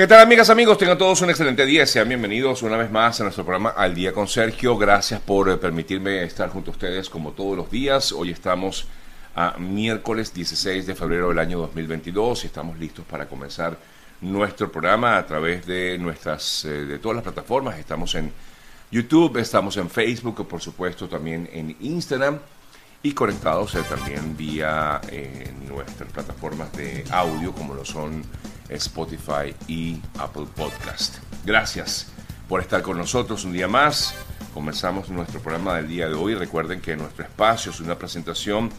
¿Qué tal amigas, amigos? Tengan todos un excelente día. Sean bienvenidos una vez más a nuestro programa Al Día con Sergio. Gracias por eh, permitirme estar junto a ustedes como todos los días. Hoy estamos a miércoles 16 de febrero del año 2022 y estamos listos para comenzar nuestro programa a través de nuestras, eh, de todas las plataformas. Estamos en YouTube, estamos en Facebook, por supuesto también en Instagram y conectados eh, también vía eh, nuestras plataformas de audio como lo son Spotify y Apple Podcast. Gracias por estar con nosotros un día más. Comenzamos nuestro programa del día de hoy. Recuerden que nuestro espacio es una presentación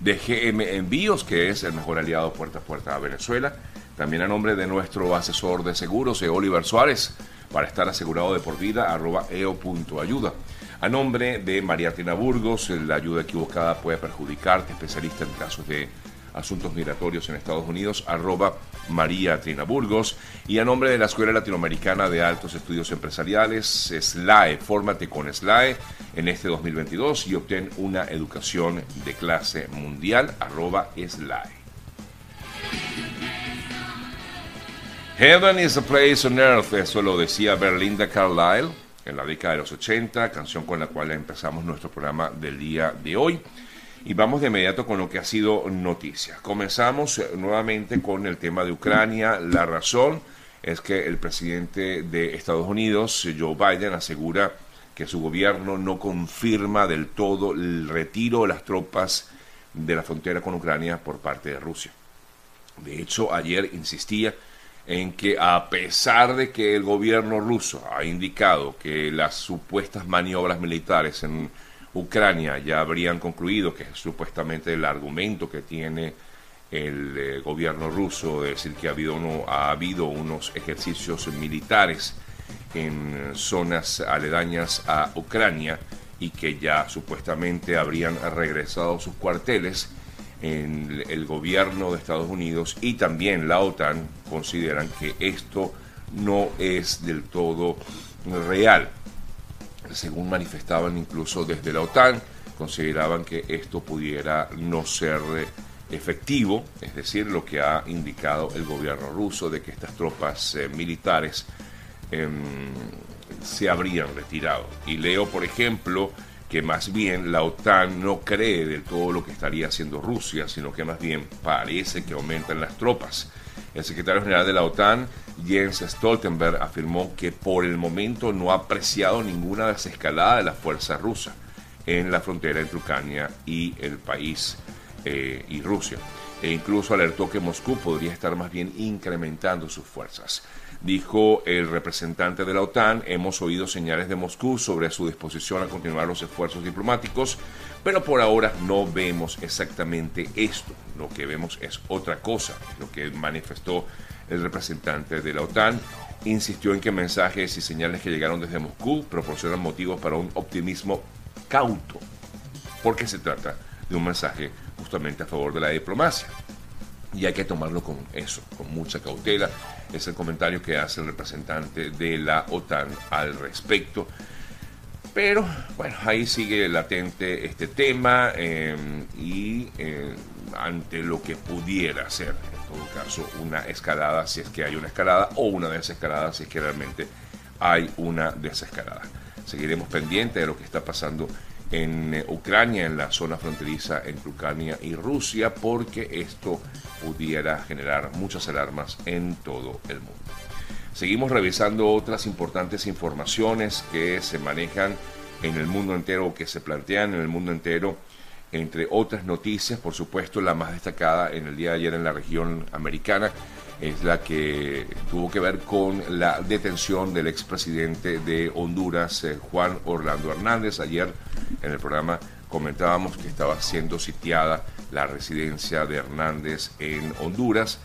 de GM Envíos, que es el mejor aliado puerta a puerta a Venezuela. También a nombre de nuestro asesor de seguros, Oliver Suárez, para estar asegurado de por vida, arroba eo.ayuda. A nombre de María Tina Burgos, la ayuda equivocada puede perjudicarte, especialista en casos de asuntos migratorios en Estados Unidos, arroba María Trina Burgos. Y a nombre de la Escuela Latinoamericana de Altos Estudios Empresariales, SLAE, fórmate con SLAE en este 2022 y obtén una educación de clase mundial, arroba SLAE. Heaven is a place on earth, eso lo decía Berlinda Carlisle en la década de los 80, canción con la cual empezamos nuestro programa del día de hoy. Y vamos de inmediato con lo que ha sido noticia. Comenzamos eh, nuevamente con el tema de Ucrania. La razón es que el presidente de Estados Unidos, Joe Biden, asegura que su gobierno no confirma del todo el retiro de las tropas de la frontera con Ucrania por parte de Rusia. De hecho, ayer insistía en que a pesar de que el gobierno ruso ha indicado que las supuestas maniobras militares en Ucrania ya habrían concluido, que es supuestamente el argumento que tiene el eh, gobierno ruso, de decir que ha habido, uno, ha habido unos ejercicios militares en zonas aledañas a Ucrania y que ya supuestamente habrían regresado sus cuarteles, en el gobierno de Estados Unidos y también la OTAN consideran que esto no es del todo real. Según manifestaban incluso desde la OTAN, consideraban que esto pudiera no ser efectivo, es decir, lo que ha indicado el gobierno ruso de que estas tropas eh, militares em, se habrían retirado. Y leo, por ejemplo, que más bien la OTAN no cree del todo lo que estaría haciendo Rusia, sino que más bien parece que aumentan las tropas. El secretario general de la OTAN, Jens Stoltenberg, afirmó que por el momento no ha apreciado ninguna desescalada de la fuerza rusa en la frontera entre Ucrania y el país eh, y Rusia. E incluso alertó que Moscú podría estar más bien incrementando sus fuerzas. Dijo el representante de la OTAN, hemos oído señales de Moscú sobre su disposición a continuar los esfuerzos diplomáticos, pero por ahora no vemos exactamente esto. Lo que vemos es otra cosa, lo que manifestó el representante de la OTAN. Insistió en que mensajes y señales que llegaron desde Moscú proporcionan motivos para un optimismo cauto, porque se trata de un mensaje justamente a favor de la diplomacia y hay que tomarlo con eso, con mucha cautela. Es el comentario que hace el representante de la OTAN al respecto. Pero bueno, ahí sigue latente este tema em, y em, ante lo que pudiera ser, en todo caso, una escalada, si es que hay una escalada, o una desescalada, si es que realmente hay una desescalada. Seguiremos pendientes de lo que está pasando en eh, Ucrania, en la zona fronteriza entre Ucrania y Rusia, porque esto pudiera generar muchas alarmas en todo el mundo. Seguimos revisando otras importantes informaciones que se manejan en el mundo entero que se plantean en el mundo entero. Entre otras noticias, por supuesto, la más destacada en el día de ayer en la región americana es la que tuvo que ver con la detención del expresidente de Honduras, eh, Juan Orlando Hernández. Ayer en el programa comentábamos que estaba siendo sitiada la residencia de Hernández en Honduras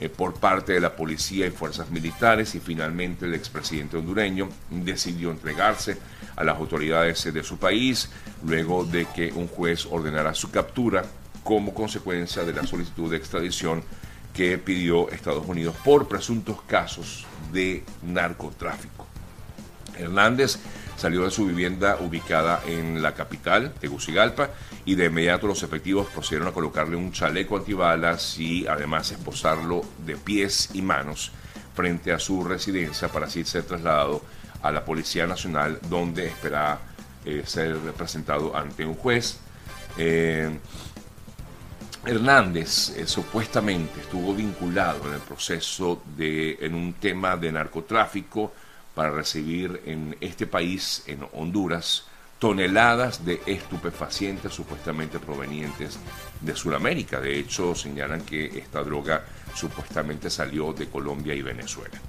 eh, por parte de la policía y fuerzas militares y finalmente el expresidente hondureño decidió entregarse a las autoridades de su país luego de que un juez ordenara su captura como consecuencia de la solicitud de extradición que pidió Estados Unidos por presuntos casos de narcotráfico. Hernández salió de su vivienda ubicada en la capital, Tegucigalpa, y de inmediato los efectivos procedieron a colocarle un chaleco antibalas y además esposarlo de pies y manos frente a su residencia para así ser trasladado a la Policía Nacional donde espera eh, ser presentado ante un juez. Eh, Hernández eh, supuestamente estuvo vinculado en el proceso de en un tema de narcotráfico para recibir en este país, en Honduras, toneladas de estupefacientes supuestamente provenientes de Sudamérica. De hecho, señalan que esta droga supuestamente salió de Colombia y Venezuela.